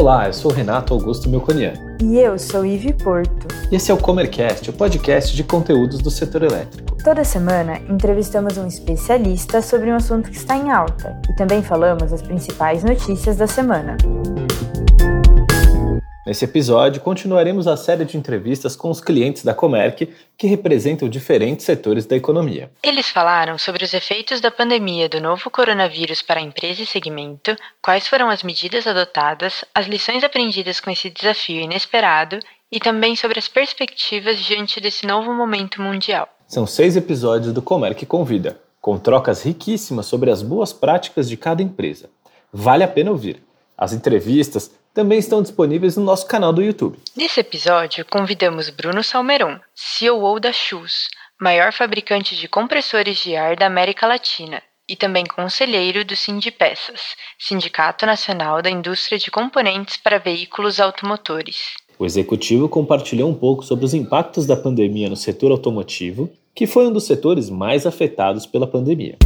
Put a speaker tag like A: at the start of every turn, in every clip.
A: Olá, eu sou Renato Augusto Melconian.
B: E eu sou Ive Porto.
A: Esse é o Comercast, o podcast de conteúdos do setor elétrico.
B: Toda semana entrevistamos um especialista sobre um assunto que está em alta e também falamos as principais notícias da semana.
A: Nesse episódio, continuaremos a série de entrevistas com os clientes da Comerc, que representam diferentes setores da economia.
C: Eles falaram sobre os efeitos da pandemia do novo coronavírus para a empresa e segmento, quais foram as medidas adotadas, as lições aprendidas com esse desafio inesperado e também sobre as perspectivas diante desse novo momento mundial.
A: São seis episódios do Comerc Convida, com trocas riquíssimas sobre as boas práticas de cada empresa. Vale a pena ouvir. As entrevistas também estão disponíveis no nosso canal do YouTube.
C: Nesse episódio, convidamos Bruno Salmeron, CEO da Shoes, maior fabricante de compressores de ar da América Latina, e também conselheiro do Sindipeças, Sindicato Nacional da Indústria de Componentes para Veículos Automotores.
A: O executivo compartilhou um pouco sobre os impactos da pandemia no setor automotivo, que foi um dos setores mais afetados pela pandemia.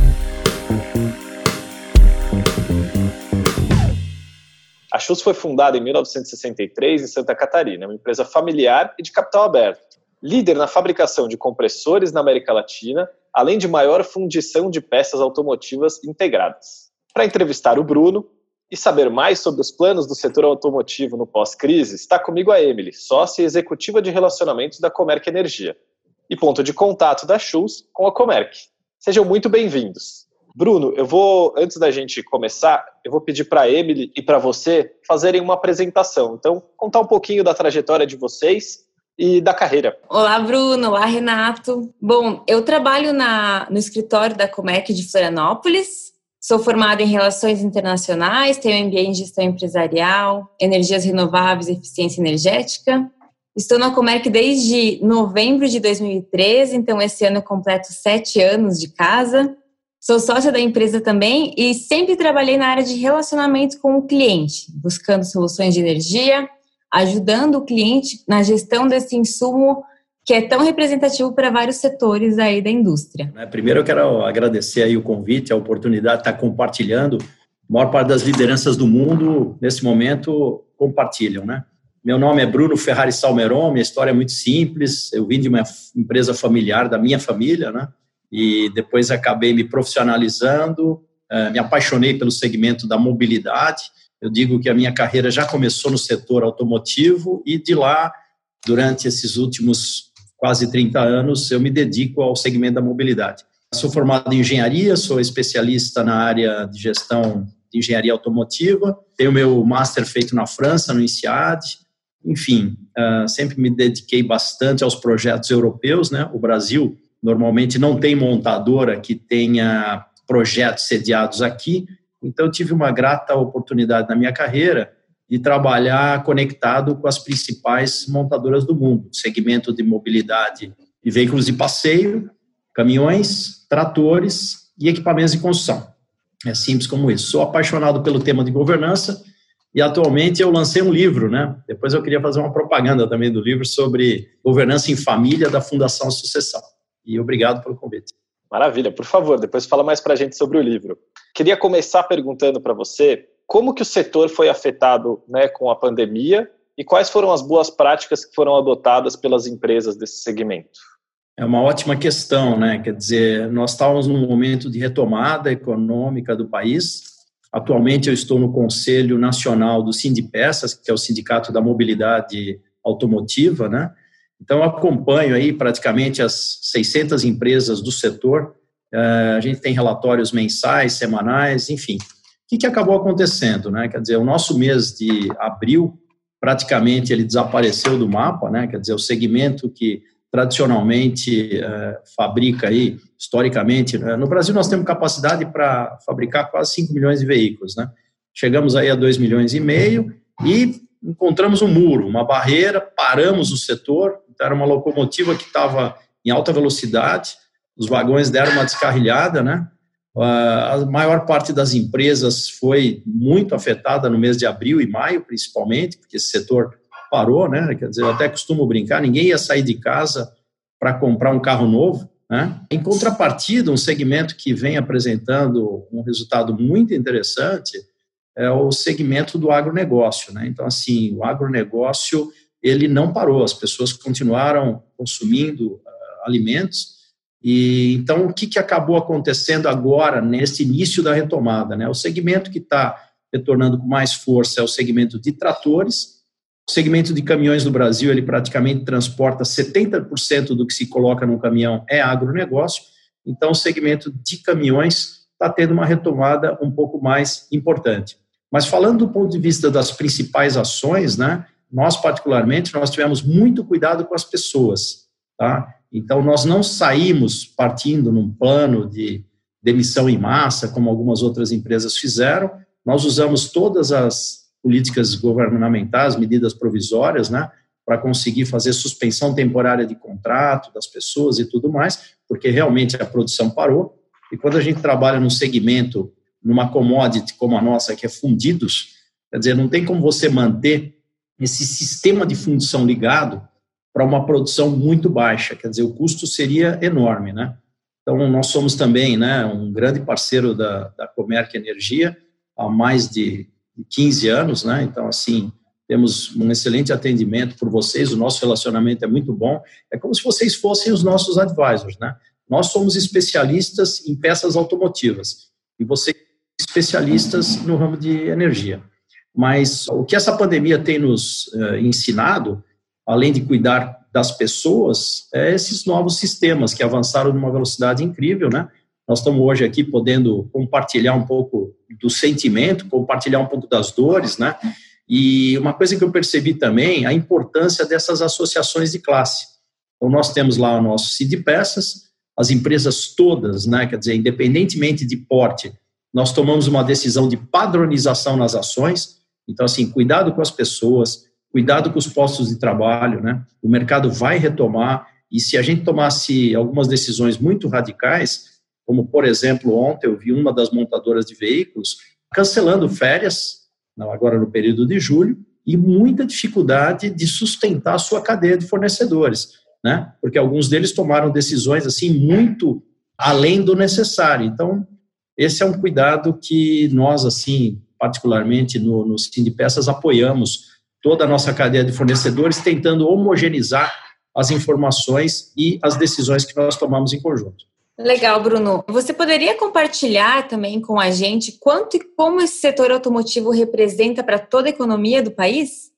A: A Chus foi fundada em 1963 em Santa Catarina, uma empresa familiar e de capital aberto. Líder na fabricação de compressores na América Latina, além de maior fundição de peças automotivas integradas. Para entrevistar o Bruno e saber mais sobre os planos do setor automotivo no pós-crise, está comigo a Emily, sócia executiva de relacionamentos da Comerc Energia, e ponto de contato da Chus com a Comerc. Sejam muito bem-vindos. Bruno, eu vou, antes da gente começar, eu vou pedir para a Emily e para você fazerem uma apresentação. Então, contar um pouquinho da trajetória de vocês e da carreira.
D: Olá, Bruno. Olá, Renato. Bom, eu trabalho na, no escritório da Comec de Florianópolis. Sou formada em Relações Internacionais, tenho MBA em Gestão Empresarial, Energias Renováveis e Eficiência Energética. Estou na Comec desde novembro de 2013, então esse ano eu completo sete anos de casa. Sou sócia da empresa também e sempre trabalhei na área de relacionamento com o cliente, buscando soluções de energia, ajudando o cliente na gestão desse insumo que é tão representativo para vários setores aí da indústria.
E: Né, primeiro eu quero agradecer aí o convite, a oportunidade de estar compartilhando. A maior parte das lideranças do mundo, nesse momento, compartilham, né? Meu nome é Bruno Ferrari Salmeron, minha história é muito simples. Eu vim de uma empresa familiar, da minha família, né? E depois acabei me profissionalizando, eh, me apaixonei pelo segmento da mobilidade. Eu digo que a minha carreira já começou no setor automotivo e de lá, durante esses últimos quase 30 anos, eu me dedico ao segmento da mobilidade. Sou formado em engenharia, sou especialista na área de gestão de engenharia automotiva, tenho meu master feito na França, no INSEAD, enfim, eh, sempre me dediquei bastante aos projetos europeus, né? O Brasil Normalmente não tem montadora que tenha projetos sediados aqui, então tive uma grata oportunidade na minha carreira de trabalhar conectado com as principais montadoras do mundo, segmento de mobilidade de veículos de passeio, caminhões, tratores e equipamentos de construção. É simples como isso. Sou apaixonado pelo tema de governança e atualmente eu lancei um livro, né? Depois eu queria fazer uma propaganda também do livro sobre governança em família da Fundação Sucessão e obrigado pelo convite.
A: Maravilha, por favor, depois fala mais para a gente sobre o livro. Queria começar perguntando para você como que o setor foi afetado né, com a pandemia e quais foram as boas práticas que foram adotadas pelas empresas desse segmento.
E: É uma ótima questão, né? Quer dizer, nós estávamos num momento de retomada econômica do país. Atualmente eu estou no Conselho Nacional do Sindipeças, que é o Sindicato da Mobilidade Automotiva, né? Então, acompanho aí praticamente as 600 empresas do setor. Eh, a gente tem relatórios mensais, semanais, enfim. O que, acabou acontecendo? Né? Quer dizer, o nosso mês de abril, praticamente ele desapareceu do mapa, né? quer dizer, o segmento que tradicionalmente eh, fabrica aí, historicamente, né? no Brasil nós temos capacidade para fabricar quase 5 milhões de veículos, né? Chegamos aí a 2 milhões e meio e encontramos um muro, uma barreira, paramos o setor, então, era uma locomotiva que estava em alta velocidade, os vagões deram uma descarrilhada, né? A maior parte das empresas foi muito afetada no mês de abril e maio, principalmente, porque esse setor parou, né? Quer dizer, eu até costumo brincar, ninguém ia sair de casa para comprar um carro novo, né? Em contrapartida, um segmento que vem apresentando um resultado muito interessante é o segmento do agronegócio. Né? Então, assim, o agronegócio ele não parou, as pessoas continuaram consumindo uh, alimentos. E então, o que, que acabou acontecendo agora, nesse início da retomada? Né? O segmento que está retornando com mais força é o segmento de tratores. O segmento de caminhões no Brasil, ele praticamente transporta 70% do que se coloca no caminhão é agronegócio. Então, o segmento de caminhões está tendo uma retomada um pouco mais importante. Mas falando do ponto de vista das principais ações, né, nós particularmente, nós tivemos muito cuidado com as pessoas, tá? Então, nós não saímos partindo num plano de demissão em massa, como algumas outras empresas fizeram, nós usamos todas as políticas governamentais, medidas provisórias, né, para conseguir fazer suspensão temporária de contrato das pessoas e tudo mais, porque realmente a produção parou. E quando a gente trabalha num segmento numa commodity como a nossa, que é fundidos, quer dizer, não tem como você manter esse sistema de fundição ligado para uma produção muito baixa, quer dizer, o custo seria enorme, né? Então, nós somos também né, um grande parceiro da, da Comerc Energia há mais de 15 anos, né? Então, assim, temos um excelente atendimento por vocês, o nosso relacionamento é muito bom. É como se vocês fossem os nossos advisors, né? Nós somos especialistas em peças automotivas e vocês especialistas no ramo de energia. Mas o que essa pandemia tem nos uh, ensinado, além de cuidar das pessoas, é esses novos sistemas que avançaram numa velocidade incrível, né? Nós estamos hoje aqui podendo compartilhar um pouco do sentimento, compartilhar um pouco das dores, né? E uma coisa que eu percebi também, a importância dessas associações de classe. Então, nós temos lá o nosso CID Peças, as empresas todas, né? Quer dizer, independentemente de porte, nós tomamos uma decisão de padronização nas ações. Então, assim, cuidado com as pessoas, cuidado com os postos de trabalho, né? O mercado vai retomar e se a gente tomasse algumas decisões muito radicais, como por exemplo ontem eu vi uma das montadoras de veículos cancelando férias, agora no período de julho, e muita dificuldade de sustentar a sua cadeia de fornecedores, né? Porque alguns deles tomaram decisões assim muito além do necessário. Então, esse é um cuidado que nós, assim, particularmente no, no de Peças, apoiamos toda a nossa cadeia de fornecedores, tentando homogeneizar as informações e as decisões que nós tomamos em conjunto.
D: Legal, Bruno. Você poderia compartilhar também com a gente quanto e como esse setor automotivo representa para toda a economia do país?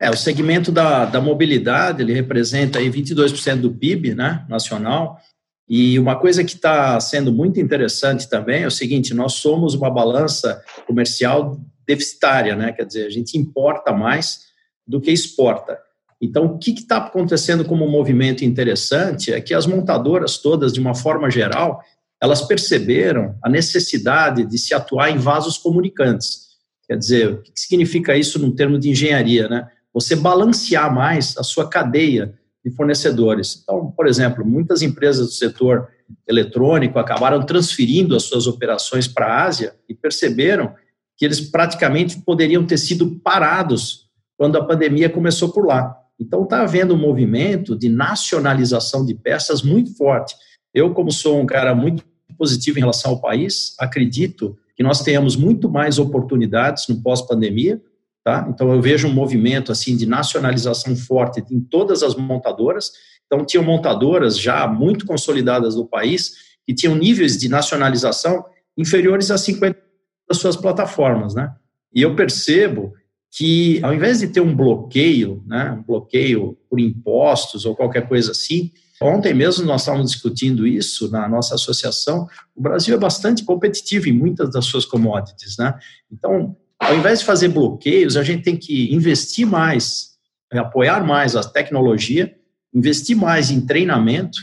E: É, o segmento da, da mobilidade, ele representa aí 22% do PIB né, nacional, e uma coisa que está sendo muito interessante também é o seguinte: nós somos uma balança comercial deficitária, né? Quer dizer, a gente importa mais do que exporta. Então, o que está acontecendo como um movimento interessante é que as montadoras todas, de uma forma geral, elas perceberam a necessidade de se atuar em vasos comunicantes. Quer dizer, o que significa isso num termo de engenharia, né? Você balancear mais a sua cadeia de fornecedores. Então, por exemplo, muitas empresas do setor eletrônico acabaram transferindo as suas operações para a Ásia e perceberam que eles praticamente poderiam ter sido parados quando a pandemia começou por lá. Então, está havendo um movimento de nacionalização de peças muito forte. Eu, como sou um cara muito positivo em relação ao país, acredito que nós tenhamos muito mais oportunidades no pós-pandemia, Tá? Então, eu vejo um movimento assim de nacionalização forte em todas as montadoras. Então, tinham montadoras já muito consolidadas no país que tinham níveis de nacionalização inferiores a 50 das suas plataformas. Né? E eu percebo que, ao invés de ter um bloqueio, né, um bloqueio por impostos ou qualquer coisa assim, Ontem mesmo nós estávamos discutindo isso na nossa associação. O Brasil é bastante competitivo em muitas das suas commodities, né? Então, ao invés de fazer bloqueios, a gente tem que investir mais, apoiar mais a tecnologia, investir mais em treinamento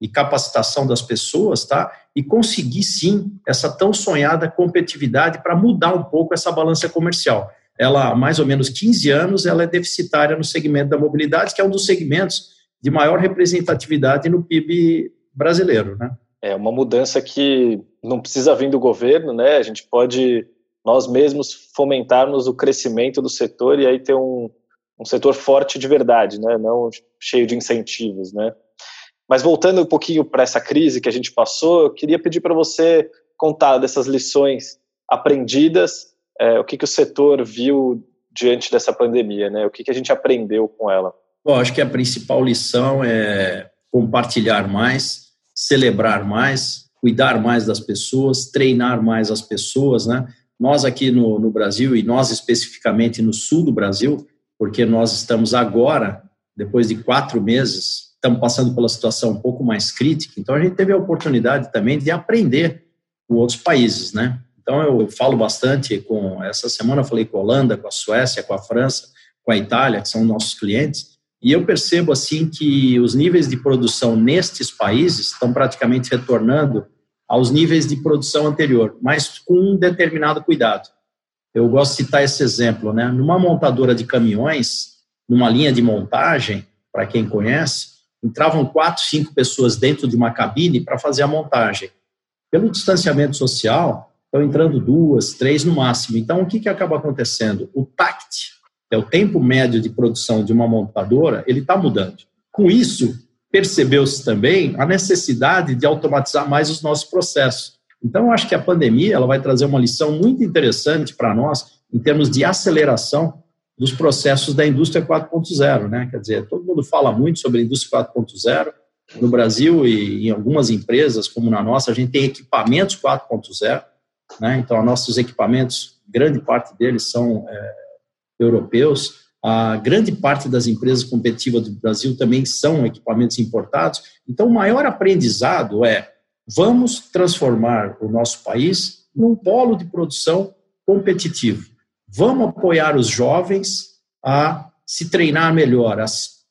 E: e capacitação das pessoas, tá? E conseguir sim essa tão sonhada competitividade para mudar um pouco essa balança comercial. Ela, há mais ou menos 15 anos, ela é deficitária no segmento da mobilidade, que é um dos segmentos de maior representatividade no PIB brasileiro, né?
A: É uma mudança que não precisa vir do governo, né? A gente pode nós mesmos fomentarmos o crescimento do setor e aí ter um, um setor forte de verdade, né? não cheio de incentivos. Né? Mas voltando um pouquinho para essa crise que a gente passou, eu queria pedir para você contar dessas lições aprendidas é, o que, que o setor viu diante dessa pandemia, né? O que, que a gente aprendeu com ela?
E: Bom, acho que a principal lição é compartilhar mais, celebrar mais, cuidar mais das pessoas, treinar mais as pessoas, né? Nós aqui no, no Brasil, e nós especificamente no sul do Brasil, porque nós estamos agora, depois de quatro meses, estamos passando pela situação um pouco mais crítica, então a gente teve a oportunidade também de aprender com outros países, né? Então eu falo bastante com, essa semana eu falei com a Holanda, com a Suécia, com a França, com a Itália, que são nossos clientes, e eu percebo assim que os níveis de produção nestes países estão praticamente retornando aos níveis de produção anterior, mas com um determinado cuidado. Eu gosto de citar esse exemplo, né? Numa montadora de caminhões, numa linha de montagem, para quem conhece, entravam quatro, cinco pessoas dentro de uma cabine para fazer a montagem. Pelo distanciamento social, estão entrando duas, três no máximo. Então, o que, que acaba acontecendo? O TACT, é o tempo médio de produção de uma montadora, ele está mudando. Com isso, percebeu-se também a necessidade de automatizar mais os nossos processos. Então, eu acho que a pandemia ela vai trazer uma lição muito interessante para nós em termos de aceleração dos processos da indústria 4.0, né? Quer dizer, todo mundo fala muito sobre a indústria 4.0. No Brasil e em algumas empresas, como na nossa, a gente tem equipamentos 4.0, né? Então, nossos equipamentos, grande parte deles são é, europeus. A grande parte das empresas competitivas do Brasil também são equipamentos importados. Então, o maior aprendizado é vamos transformar o nosso país num polo de produção competitivo. Vamos apoiar os jovens a se treinar melhor, a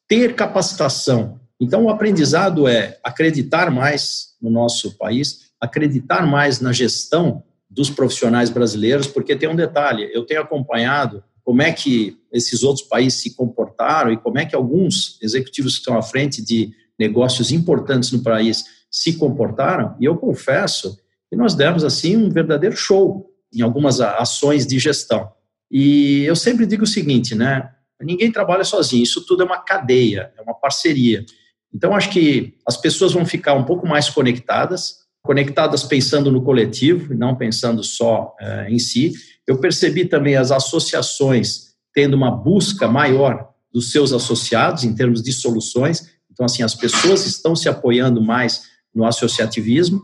E: ter capacitação. Então, o aprendizado é acreditar mais no nosso país, acreditar mais na gestão dos profissionais brasileiros, porque tem um detalhe: eu tenho acompanhado como é que esses outros países se comportaram e como é que alguns executivos que estão à frente de negócios importantes no país se comportaram. E eu confesso que nós demos assim um verdadeiro show em algumas ações de gestão. E eu sempre digo o seguinte, né? Ninguém trabalha sozinho, isso tudo é uma cadeia, é uma parceria. Então, acho que as pessoas vão ficar um pouco mais conectadas, conectadas pensando no coletivo e não pensando só é, em si. Eu percebi também as associações tendo uma busca maior dos seus associados em termos de soluções. Então, assim, as pessoas estão se apoiando mais no associativismo.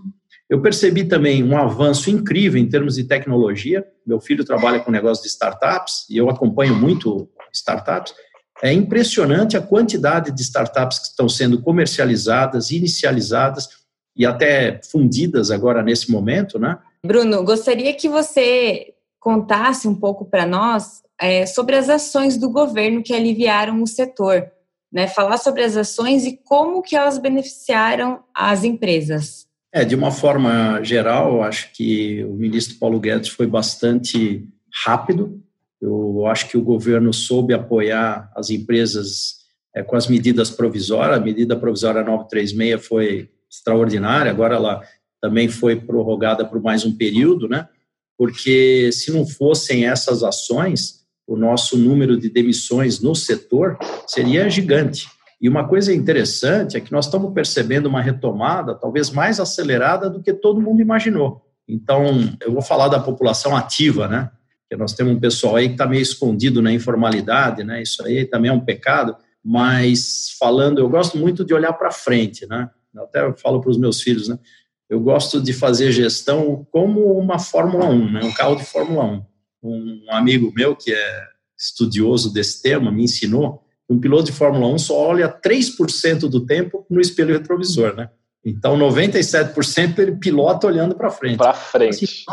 E: Eu percebi também um avanço incrível em termos de tecnologia. Meu filho trabalha com negócio de startups e eu acompanho muito startups. É impressionante a quantidade de startups que estão sendo comercializadas, inicializadas e até fundidas agora nesse momento, né?
D: Bruno, gostaria que você contasse um pouco para nós é, sobre as ações do governo que aliviaram o setor, né? Falar sobre as ações e como que elas beneficiaram as empresas.
E: É, de uma forma geral, acho que o ministro Paulo Guedes foi bastante rápido. Eu acho que o governo soube apoiar as empresas é, com as medidas provisórias. A medida provisória 936 foi extraordinária, agora ela também foi prorrogada por mais um período, né? Porque se não fossem essas ações, o nosso número de demissões no setor seria gigante. E uma coisa interessante é que nós estamos percebendo uma retomada talvez mais acelerada do que todo mundo imaginou. Então, eu vou falar da população ativa, né? Que nós temos um pessoal aí que está meio escondido na informalidade, né? Isso aí também é um pecado. Mas falando, eu gosto muito de olhar para frente, né? Eu até falo para os meus filhos, né? Eu gosto de fazer gestão como uma Fórmula 1, né? um carro de Fórmula 1. Um amigo meu que é estudioso desse tema me ensinou que um piloto de Fórmula 1 só olha 3% do tempo no espelho retrovisor, né? Então, 97% ele pilota olhando para frente.
A: Para frente.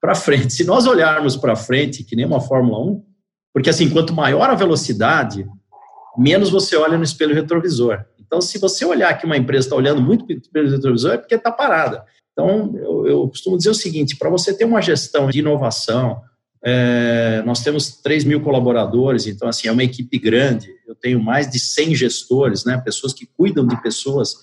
E: Para frente. Se nós olharmos para frente, que nem uma Fórmula 1, porque assim, quanto maior a velocidade, menos você olha no espelho retrovisor. Então, se você olhar que uma empresa está olhando muito pelo retrovisor, é porque está parada. Então, eu, eu, costumo dizer o seguinte: para você ter uma gestão de inovação, é, nós temos 3 mil colaboradores, então, assim, é uma equipe grande. Eu tenho mais de 100 gestores, né, pessoas que cuidam de pessoas.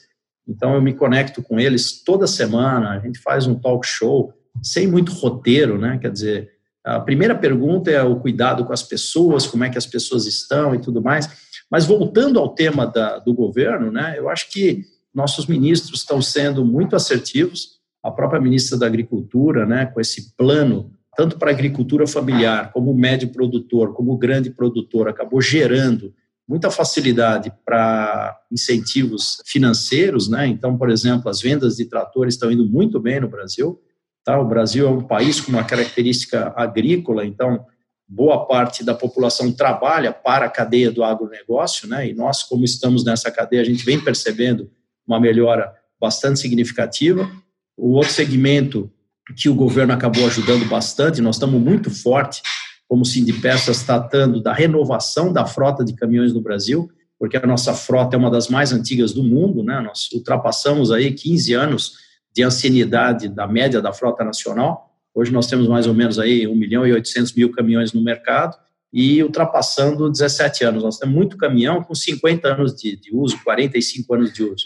E: Então, eu me conecto com eles toda semana, a gente faz um talk show, sem muito roteiro, né, quer dizer, a primeira pergunta é o cuidado com as pessoas, como é que as pessoas estão e tudo mais. Mas voltando ao tema da, do governo, né, eu acho que nossos ministros estão sendo muito assertivos. A própria ministra da Agricultura, né, com esse plano tanto para a agricultura familiar, como o médio produtor, como o grande produtor, acabou gerando muita facilidade para incentivos financeiros, né? Então, por exemplo, as vendas de tratores estão indo muito bem no Brasil. Tá? O Brasil é um país com uma característica agrícola, então boa parte da população trabalha para a cadeia do agronegócio, né? E nós, como estamos nessa cadeia, a gente vem percebendo uma melhora bastante significativa. O outro segmento que o governo acabou ajudando bastante, nós estamos muito forte como Sindipeças tratando da renovação da frota de caminhões no Brasil, porque a nossa frota é uma das mais antigas do mundo, né? Nós ultrapassamos aí 15 anos de ancianidade da média da frota nacional. Hoje nós temos mais ou menos aí 1 milhão e 800 mil caminhões no mercado e ultrapassando 17 anos. Nós temos muito caminhão com 50 anos de, de uso, 45 anos de uso.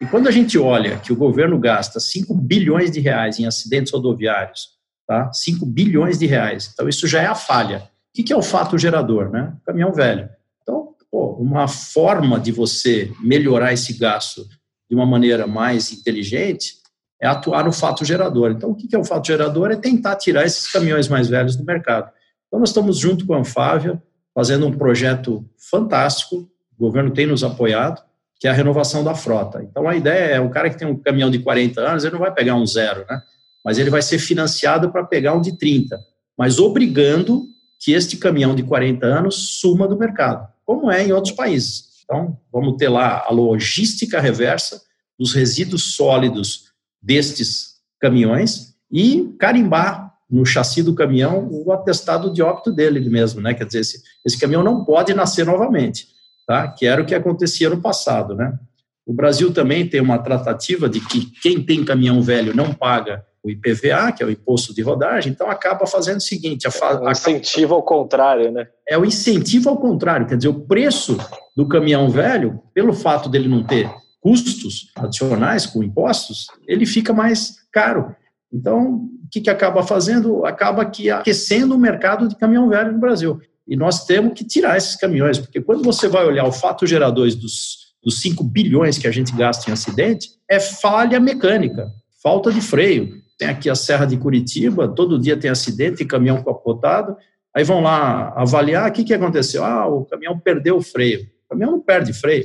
E: E quando a gente olha que o governo gasta 5 bilhões de reais em acidentes rodoviários, tá? 5 bilhões de reais, então isso já é a falha. O que é o fato gerador? Né? Caminhão velho. Então, pô, uma forma de você melhorar esse gasto de uma maneira mais inteligente é atuar no fato gerador. Então, o que é o fato gerador? É tentar tirar esses caminhões mais velhos do mercado. Então, nós estamos junto com a Anfávia, fazendo um projeto fantástico, o governo tem nos apoiado, que é a renovação da frota. Então, a ideia é, o cara que tem um caminhão de 40 anos, ele não vai pegar um zero, né? Mas ele vai ser financiado para pegar um de 30, mas obrigando que este caminhão de 40 anos suma do mercado, como é em outros países. Então, vamos ter lá a logística reversa dos resíduos sólidos destes caminhões e carimbar no chassi do caminhão o atestado de óbito dele mesmo, né? Quer dizer, esse, esse caminhão não pode nascer novamente tá? que era o que acontecia no passado. Né? O Brasil também tem uma tratativa de que quem tem caminhão velho não paga o IPVA, que é o imposto de rodagem, então acaba fazendo o seguinte... A
A: é um incentivo ao contrário, né?
E: É o incentivo ao contrário, quer dizer, o preço do caminhão velho, pelo fato dele não ter custos adicionais com impostos, ele fica mais caro. Então, o que, que acaba fazendo? Acaba que aquecendo o mercado de caminhão velho no Brasil. E nós temos que tirar esses caminhões, porque quando você vai olhar o fato gerador dos, dos 5 bilhões que a gente gasta em acidente, é falha mecânica, falta de freio. Tem aqui a Serra de Curitiba, todo dia tem acidente, caminhão capotado, aí vão lá avaliar o que, que aconteceu. Ah, o caminhão perdeu o freio. O caminhão não perde freio.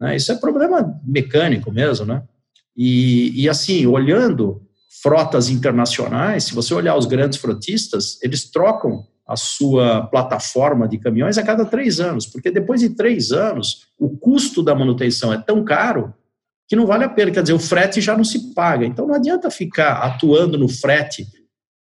E: Né? Isso é problema mecânico mesmo, né? E, e assim, olhando frotas internacionais, se você olhar os grandes frotistas, eles trocam a sua plataforma de caminhões a cada três anos, porque depois de três anos, o custo da manutenção é tão caro que não vale a pena. Quer dizer, o frete já não se paga. Então não adianta ficar atuando no frete,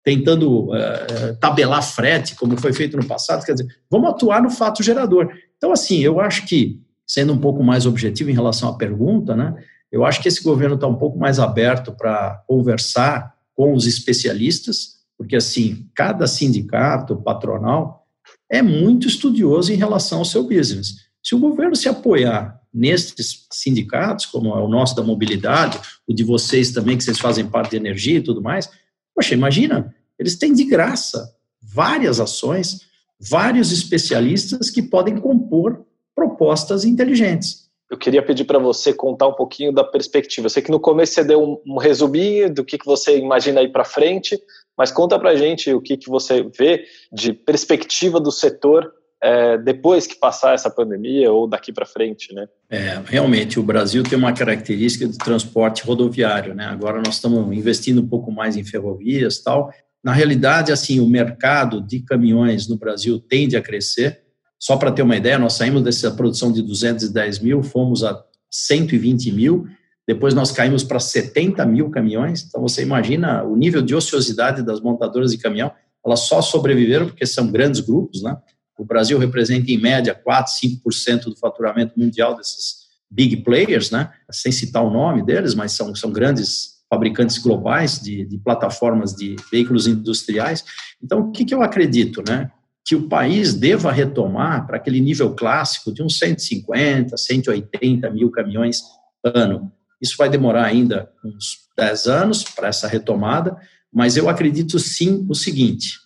E: tentando uh, tabelar frete, como foi feito no passado. Quer dizer, vamos atuar no fato gerador. Então, assim, eu acho que, sendo um pouco mais objetivo em relação à pergunta, né, eu acho que esse governo está um pouco mais aberto para conversar com os especialistas porque assim, cada sindicato patronal é muito estudioso em relação ao seu business. Se o governo se apoiar nesses sindicatos, como é o nosso da mobilidade, o de vocês também, que vocês fazem parte de energia e tudo mais, poxa, imagina, eles têm de graça várias ações, vários especialistas que podem compor propostas inteligentes
A: eu queria pedir para você contar um pouquinho da perspectiva. Eu sei que no começo você deu um, um resuminho do que, que você imagina aí para frente, mas conta para a gente o que, que você vê de perspectiva do setor é, depois que passar essa pandemia ou daqui para frente, né?
E: É, realmente, o Brasil tem uma característica de transporte rodoviário, né? Agora nós estamos investindo um pouco mais em ferrovias tal. Na realidade, assim, o mercado de caminhões no Brasil tende a crescer, só para ter uma ideia, nós saímos dessa produção de 210 mil, fomos a 120 mil, depois nós caímos para 70 mil caminhões. Então você imagina o nível de ociosidade das montadoras de caminhão. Elas só sobreviveram porque são grandes grupos, né? O Brasil representa em média 4, 5% do faturamento mundial desses big players, né? Sem citar o nome deles, mas são, são grandes fabricantes globais de, de plataformas de veículos industriais. Então, o que, que eu acredito, né? Que o país deva retomar para aquele nível clássico de uns 150, 180 mil caminhões ano. Isso vai demorar ainda uns 10 anos para essa retomada, mas eu acredito sim o seguinte: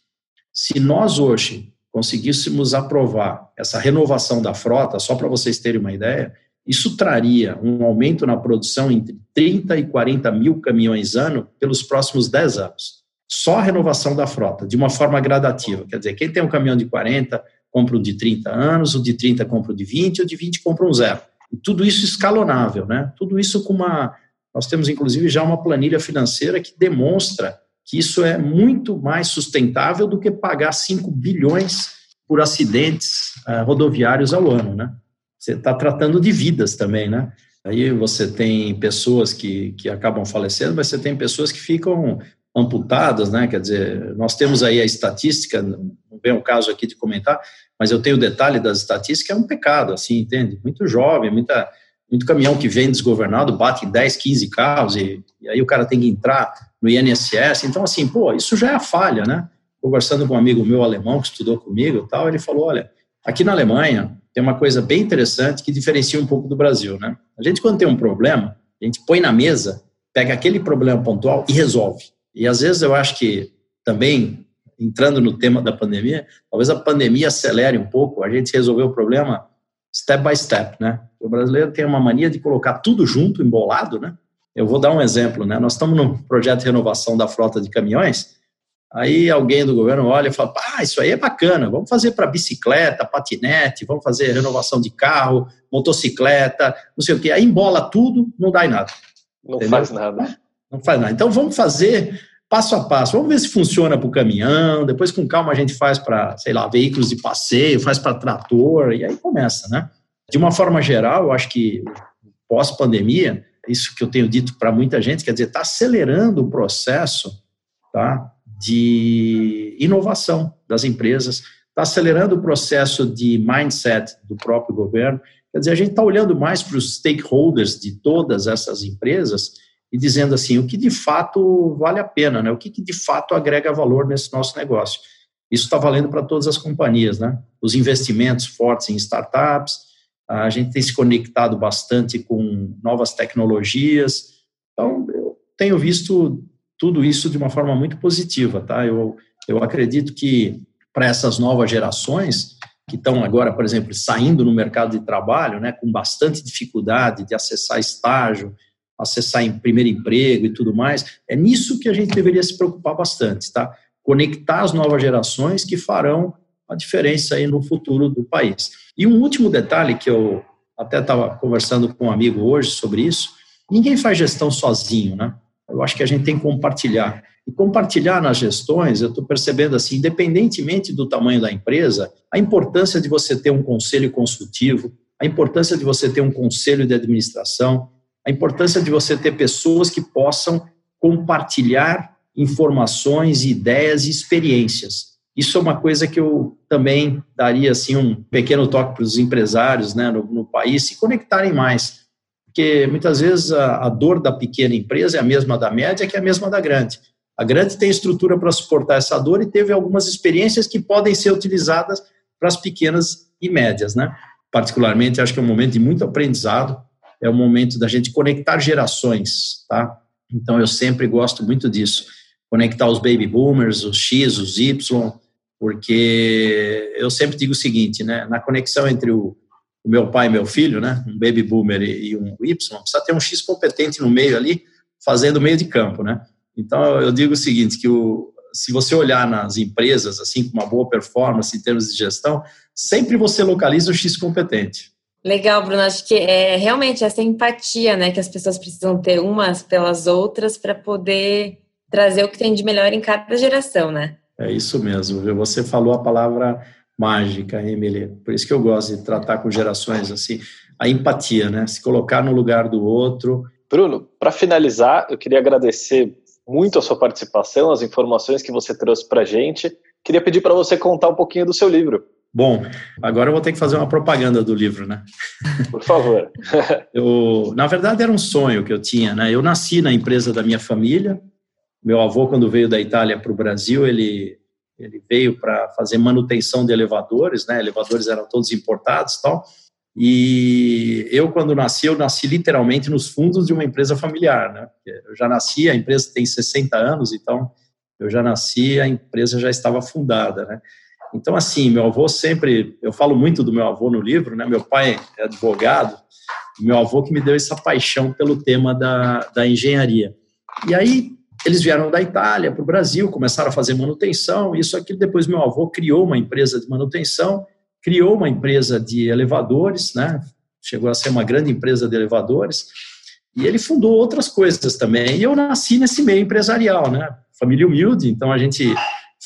E: se nós hoje conseguíssemos aprovar essa renovação da frota, só para vocês terem uma ideia, isso traria um aumento na produção entre 30 e 40 mil caminhões ano pelos próximos 10 anos. Só a renovação da frota, de uma forma gradativa. Quer dizer, quem tem um caminhão de 40 compra um de 30 anos, o de 30 compra um de 20, o de 20 compra um zero. E tudo isso escalonável, né? Tudo isso com uma. Nós temos, inclusive, já uma planilha financeira que demonstra que isso é muito mais sustentável do que pagar 5 bilhões por acidentes uh, rodoviários ao ano, né? Você está tratando de vidas também, né? Aí você tem pessoas que, que acabam falecendo, mas você tem pessoas que ficam amputadas, né? Quer dizer, nós temos aí a estatística, não vem o caso aqui de comentar, mas eu tenho o detalhe das estatísticas, é um pecado, assim, entende? Muito jovem, muita, muito caminhão que vem desgovernado, bate em 10, 15 carros e, e aí o cara tem que entrar no INSS. Então, assim, pô, isso já é a falha, né? Conversando com um amigo meu alemão que estudou comigo tal, ele falou, olha, aqui na Alemanha tem uma coisa bem interessante que diferencia um pouco do Brasil, né? A gente, quando tem um problema, a gente põe na mesa, pega aquele problema pontual e resolve. E às vezes eu acho que também, entrando no tema da pandemia, talvez a pandemia acelere um pouco a gente resolver o problema step by step, né? O brasileiro tem uma mania de colocar tudo junto, embolado, né? Eu vou dar um exemplo, né? Nós estamos num projeto de renovação da frota de caminhões, aí alguém do governo olha e fala, ah, isso aí é bacana, vamos fazer para bicicleta, patinete, vamos fazer renovação de carro, motocicleta, não sei o quê. Aí embola tudo, não dá em nada.
A: Não Entendeu? faz nada.
E: Não faz nada. Então vamos fazer passo a passo. Vamos ver se funciona para o caminhão, depois com calma a gente faz para, sei lá, veículos de passeio, faz para trator, e aí começa, né? De uma forma geral, eu acho que pós-pandemia, isso que eu tenho dito para muita gente, quer dizer, está acelerando o processo tá, de inovação das empresas, está acelerando o processo de mindset do próprio governo. Quer dizer, a gente está olhando mais para os stakeholders de todas essas empresas e dizendo assim, o que de fato vale a pena, né? o que, que de fato agrega valor nesse nosso negócio. Isso está valendo para todas as companhias, né? Os investimentos fortes em startups, a gente tem se conectado bastante com novas tecnologias. Então, eu tenho visto tudo isso de uma forma muito positiva, tá? Eu, eu acredito que para essas novas gerações que estão agora, por exemplo, saindo no mercado de trabalho, né, com bastante dificuldade de acessar estágio, acessar em primeiro emprego e tudo mais, é nisso que a gente deveria se preocupar bastante, tá? Conectar as novas gerações que farão a diferença aí no futuro do país. E um último detalhe que eu até estava conversando com um amigo hoje sobre isso, ninguém faz gestão sozinho, né? Eu acho que a gente tem que compartilhar. E compartilhar nas gestões, eu estou percebendo assim, independentemente do tamanho da empresa, a importância de você ter um conselho consultivo, a importância de você ter um conselho de administração, a importância de você ter pessoas que possam compartilhar informações, ideias e experiências. Isso é uma coisa que eu também daria assim um pequeno toque para os empresários né, no, no, país se conectarem mais, porque muitas vezes a, a dor da pequena empresa é a mesma da média, que é a mesma da grande. A grande tem estrutura para suportar essa dor e teve algumas experiências que podem ser utilizadas para as pequenas e médias, né? Particularmente, acho que é um momento de muito aprendizado é o momento da gente conectar gerações, tá? Então eu sempre gosto muito disso, conectar os baby boomers, os X, os Y, porque eu sempre digo o seguinte, né? Na conexão entre o, o meu pai e meu filho, né? Um baby boomer e, e um Y, precisa ter um X competente no meio ali, fazendo meio de campo, né? Então eu digo o seguinte, que o, se você olhar nas empresas assim com uma boa performance em termos de gestão, sempre você localiza o X competente.
D: Legal, Bruno. Acho que é realmente essa empatia, né, que as pessoas precisam ter umas pelas outras para poder trazer o que tem de melhor em cada geração, né?
E: É isso mesmo. Você falou a palavra mágica, Emily. Por isso que eu gosto de tratar com gerações assim, a empatia, né? Se colocar no lugar do outro.
A: Bruno, para finalizar, eu queria agradecer muito a sua participação, as informações que você trouxe para a gente. Queria pedir para você contar um pouquinho do seu livro.
E: Bom, agora eu vou ter que fazer uma propaganda do livro, né?
A: Por favor.
E: eu, na verdade, era um sonho que eu tinha, né? Eu nasci na empresa da minha família. Meu avô, quando veio da Itália para o Brasil, ele, ele veio para fazer manutenção de elevadores, né? Elevadores eram todos importados e tal. E eu, quando nasci, eu nasci literalmente nos fundos de uma empresa familiar, né? Eu já nasci, a empresa tem 60 anos, então eu já nasci, a empresa já estava fundada, né? Então, assim, meu avô sempre, eu falo muito do meu avô no livro, né? Meu pai é advogado, meu avô que me deu essa paixão pelo tema da, da engenharia. E aí, eles vieram da Itália para o Brasil, começaram a fazer manutenção, isso aqui depois meu avô criou uma empresa de manutenção, criou uma empresa de elevadores, né? Chegou a ser uma grande empresa de elevadores, e ele fundou outras coisas também. E eu nasci nesse meio empresarial, né? Família humilde, então a gente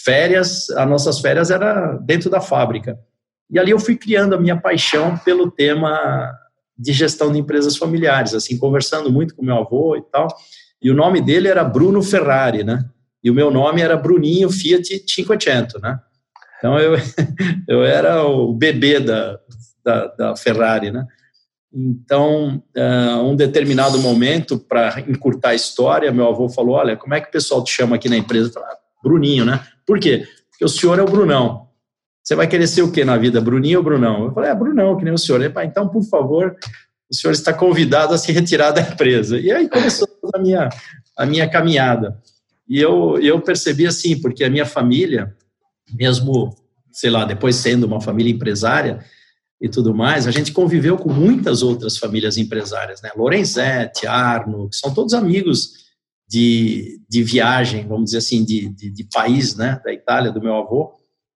E: férias, as nossas férias era dentro da fábrica. E ali eu fui criando a minha paixão pelo tema de gestão de empresas familiares, assim, conversando muito com meu avô e tal. E o nome dele era Bruno Ferrari, né? E o meu nome era Bruninho Fiat Cinquecento, né? Então eu, eu era o bebê da, da, da Ferrari, né? Então, uh, um determinado momento, para encurtar a história, meu avô falou: Olha, como é que o pessoal te chama aqui na empresa? Eu falei, ah, Bruninho, né? Por quê? Porque o senhor é o Brunão. Você vai querer ser o quê na vida, Bruninho ou Brunão? Eu falei: É, Brunão, que nem o senhor. Então, por favor, o senhor está convidado a se retirar da empresa. E aí começou a minha, a minha caminhada. E eu, eu percebi assim, porque a minha família, mesmo, sei lá, depois sendo uma família empresária, e tudo mais, a gente conviveu com muitas outras famílias empresárias, né? Lorenzetti, Arno, que são todos amigos de, de viagem, vamos dizer assim, de, de, de, país, né? Da Itália, do meu avô.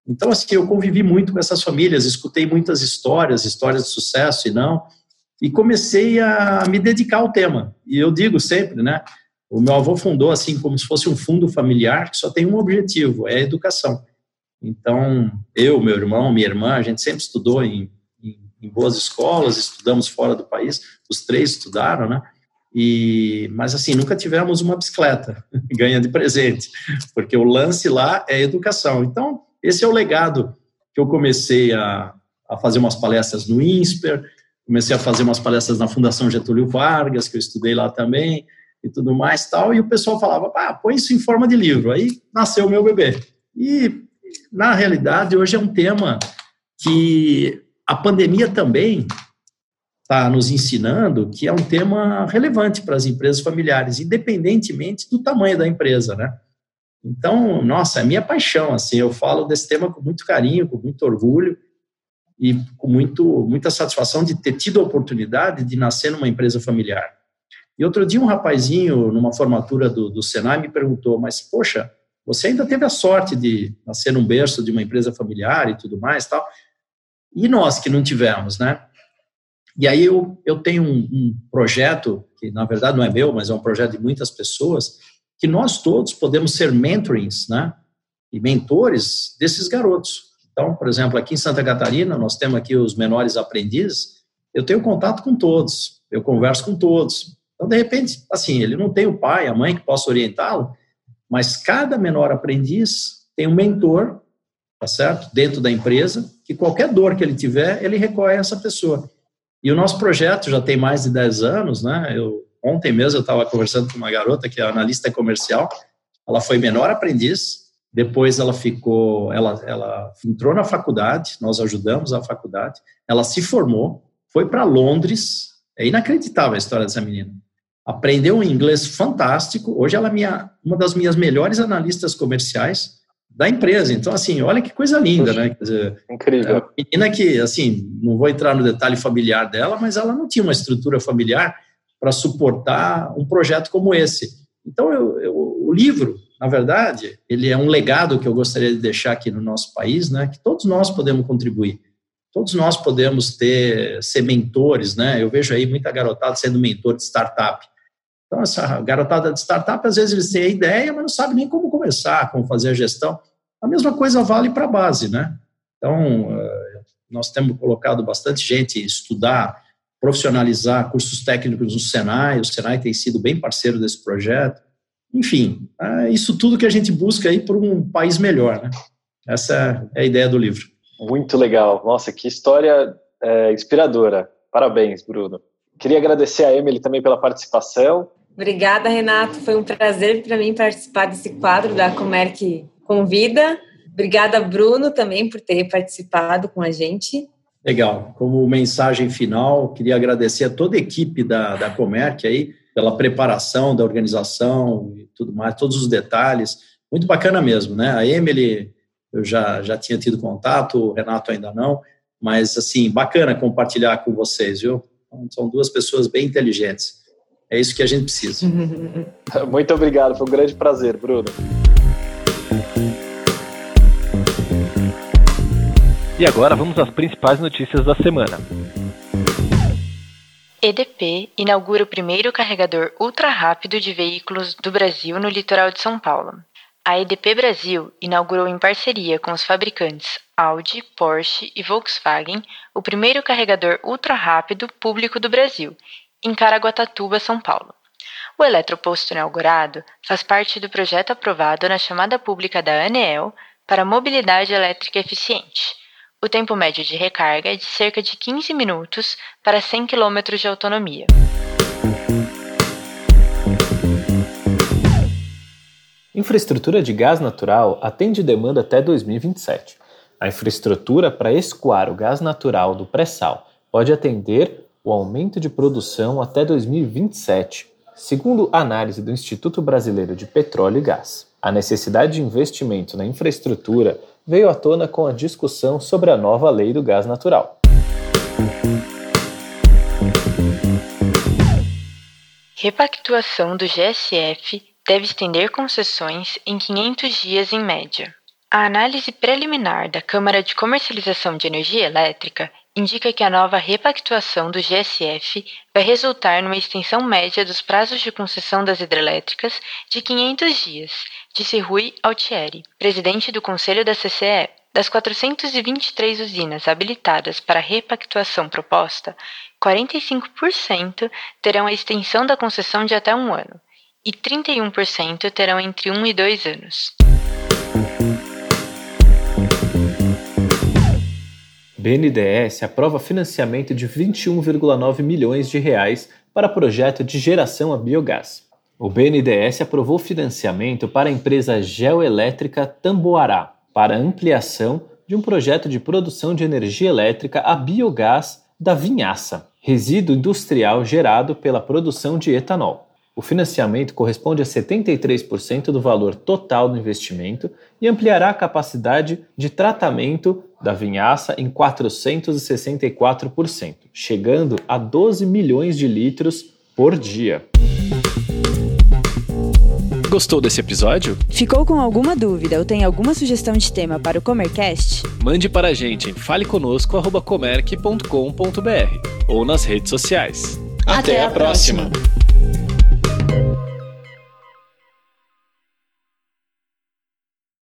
E: Então, assim, eu convivi muito com essas famílias, escutei muitas histórias, histórias de sucesso e não, e comecei a me dedicar ao tema. E eu digo sempre, né? O meu avô fundou assim como se fosse um fundo familiar que só tem um objetivo, é a educação. Então, eu, meu irmão, minha irmã, a gente sempre estudou em em boas escolas, estudamos fora do país, os três estudaram, né? E, mas assim, nunca tivemos uma bicicleta ganha de presente, porque o lance lá é educação. Então, esse é o legado que eu comecei a, a fazer umas palestras no INSPER, comecei a fazer umas palestras na Fundação Getúlio Vargas, que eu estudei lá também, e tudo mais tal, e o pessoal falava, ah, põe isso em forma de livro. Aí nasceu o meu bebê. E, na realidade, hoje é um tema que a pandemia também está nos ensinando que é um tema relevante para as empresas familiares, independentemente do tamanho da empresa, né? Então, nossa, é minha paixão, assim, eu falo desse tema com muito carinho, com muito orgulho e com muito, muita satisfação de ter tido a oportunidade de nascer numa empresa familiar. E outro dia um rapazinho, numa formatura do, do Senai, me perguntou, mas, poxa, você ainda teve a sorte de nascer num berço de uma empresa familiar e tudo mais, tal, e nós que não tivemos, né? E aí eu, eu tenho um, um, projeto, que na verdade não é meu, mas é um projeto de muitas pessoas, que nós todos podemos ser mentorings, né? E mentores desses garotos. Então, por exemplo, aqui em Santa Catarina, nós temos aqui os menores aprendizes, eu tenho contato com todos, eu converso com todos. Então, de repente, assim, ele não tem o pai, a mãe que possa orientá-lo, mas cada menor aprendiz tem um mentor tá certo? Dentro da empresa, que qualquer dor que ele tiver, ele recorre a essa pessoa. E o nosso projeto já tem mais de 10 anos, né? Eu, ontem mesmo eu estava conversando com uma garota que é analista comercial, ela foi menor aprendiz, depois ela ficou, ela, ela entrou na faculdade, nós ajudamos a faculdade, ela se formou, foi para Londres, é inacreditável a história dessa menina. Aprendeu um inglês fantástico, hoje ela é minha, uma das minhas melhores analistas comerciais, da empresa. Então, assim, olha que coisa linda, né? Dizer,
A: Incrível.
E: A menina que, assim, não vou entrar no detalhe familiar dela, mas ela não tinha uma estrutura familiar para suportar um projeto como esse. Então, eu, eu, o livro, na verdade, ele é um legado que eu gostaria de deixar aqui no nosso país, né? Que todos nós podemos contribuir. Todos nós podemos ter, ser mentores, né? Eu vejo aí muita garotada sendo mentor de startup. Então, essa garotada de startup, às vezes eles têm a ideia, mas não sabem nem como começar, como fazer a gestão. A mesma coisa vale para a base, né? Então, eh, nós temos colocado bastante gente estudar, profissionalizar cursos técnicos no Senai, o Senai tem sido bem parceiro desse projeto. Enfim, é isso tudo que a gente busca aí por um país melhor, né? Essa é a ideia do livro.
A: Muito legal. Nossa, que história é, inspiradora. Parabéns, Bruno. Queria agradecer a Emily também pela participação.
D: Obrigada, Renato. Foi um prazer para mim participar desse quadro da Comerc Convida. Obrigada, Bruno, também por ter participado com a gente.
E: Legal. Como mensagem final, queria agradecer a toda a equipe da, da Comerc aí pela preparação da organização e tudo mais, todos os detalhes. Muito bacana mesmo, né? A Emily, eu já, já tinha tido contato, o Renato ainda não, mas assim, bacana compartilhar com vocês, viu? Então, são duas pessoas bem inteligentes. É isso que a gente precisa.
F: Muito obrigado, foi um grande prazer, Bruno.
G: E agora vamos às principais notícias da semana.
C: EDP inaugura o primeiro carregador ultra rápido de veículos do Brasil no litoral de São Paulo. A EDP Brasil inaugurou em parceria com os fabricantes Audi, Porsche e Volkswagen o primeiro carregador ultra rápido público do Brasil, em Caraguatatuba, São Paulo. O eletroposto inaugurado faz parte do projeto aprovado na chamada pública da ANEEL para mobilidade elétrica eficiente. O tempo médio de recarga é de cerca de 15 minutos para 100 km de autonomia.
A: Infraestrutura de gás natural atende demanda até 2027. A infraestrutura para escoar o gás natural do pré-sal pode atender o aumento de produção até 2027, segundo análise do Instituto Brasileiro de Petróleo e Gás. A necessidade de investimento na infraestrutura veio à tona com a discussão sobre a nova lei do gás natural.
C: Repactuação do GSF deve estender concessões em 500 dias em média. A análise preliminar da Câmara de Comercialização de Energia Elétrica indica que a nova repactuação do GSF vai resultar numa extensão média dos prazos de concessão das hidrelétricas de 500 dias, disse Rui Altieri, presidente do Conselho da CCE. Das 423 usinas habilitadas para a repactuação proposta, 45% terão a extensão da concessão de até um ano e 31% terão entre um e dois anos.
A: BNDES aprova financiamento de 21,9 milhões de reais para projeto de geração a biogás. O BNDES aprovou financiamento para a empresa geoelétrica Tamboará para ampliação de um projeto de produção de energia elétrica a biogás da vinhaça, resíduo industrial gerado pela produção de etanol. O financiamento corresponde a 73% do valor total do investimento e ampliará a capacidade de tratamento da vinhaça em 464%, chegando a 12 milhões de litros por dia.
G: Gostou desse episódio?
B: Ficou com alguma dúvida ou tem alguma sugestão de tema para o Comercast?
G: Mande para a gente em faleconosco.comerc.com.br ou nas redes sociais.
B: Até, Até a, próxima. próxima.